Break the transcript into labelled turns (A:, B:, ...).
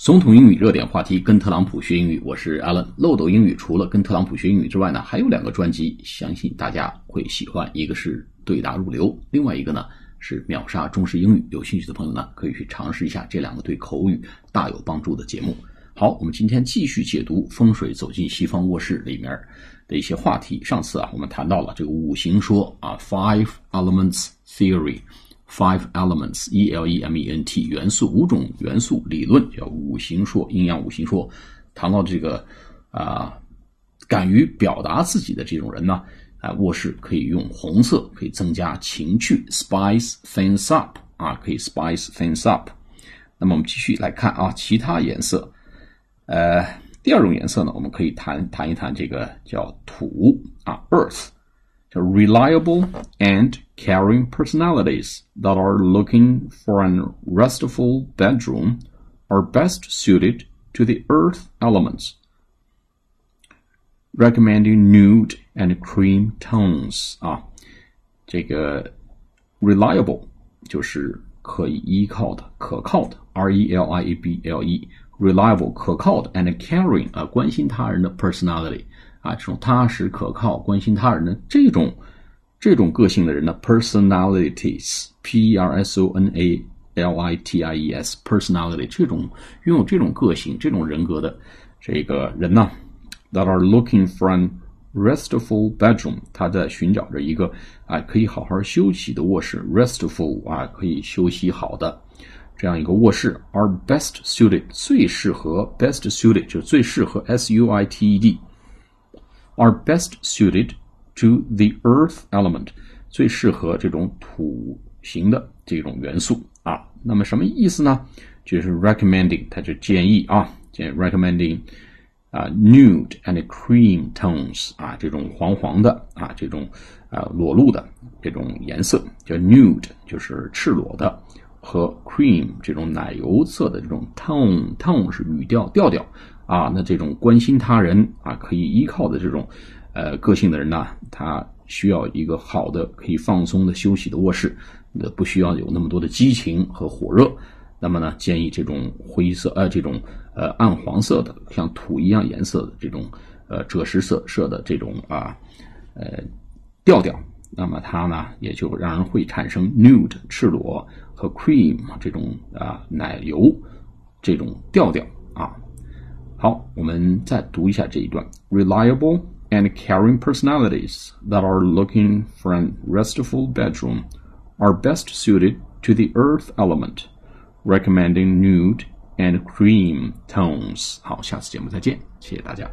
A: 总统英语热点话题，跟特朗普学英语，我是 Alan。漏斗英语除了跟特朗普学英语之外呢，还有两个专辑，相信大家会喜欢。一个是对答如流，另外一个呢是秒杀中式英语。有兴趣的朋友呢，可以去尝试一下这两个对口语大有帮助的节目。好，我们今天继续解读《风水走进西方卧室》里面的一些话题。上次啊，我们谈到了这个五行说啊，Five Elements Theory。Five elements, E L E M E N T 元素五种元素理论叫五行说，阴阳五行说。谈到这个啊，敢于表达自己的这种人呢，啊，卧室可以用红色，可以增加情趣，spice things up 啊，可以 spice things up。那么我们继续来看啊，其他颜色，呃，第二种颜色呢，我们可以谈谈一谈这个叫土啊，earth。reliable and caring personalities that are looking for an restful bedroom are best suited to the earth elements, recommending nude and cream tones 啊，这个 reliable 就是可以依靠的、可靠的，r e l i a b l e reliable 可靠的，and caring 啊关心他人的 personality 啊，这种踏实可靠、关心他人的这种这种个性的人呢，personalities，p e r s o n a l i t i e s，personality，这种拥有这种个性、这种人格的这个人呢，that are looking for an restful bedroom，他在寻找着一个啊可以好好休息的卧室，restful 啊可以休息好的这样一个卧室，are best suited 最适合，best suited 就最适合，s u i t e d。Are best suited to the earth element，最适合这种土型的这种元素啊。那么什么意思呢？就是 recommending，它就建议啊，建 recommending 啊 nude and cream tones 啊，这种黄黄的啊，这种啊裸露的这种颜色叫 nude，就是赤裸的，和 cream 这种奶油色的这种 tone，tone 是语调调调。啊，那这种关心他人啊，可以依靠的这种，呃，个性的人呢，他需要一个好的、可以放松的休息的卧室，那不需要有那么多的激情和火热。那么呢，建议这种灰色，呃，这种呃暗黄色的，像土一样颜色的这种，呃，赭石色色的这种啊，呃，调调。那么它呢，也就让人会产生 nude 赤裸和 cream 这种啊奶油这种调调啊。好，我们再读一下这一段：Reliable and caring personalities that are looking for an restful bedroom are best suited to the earth element, recommending nude and cream tones。好，下次节目再见，谢谢大家。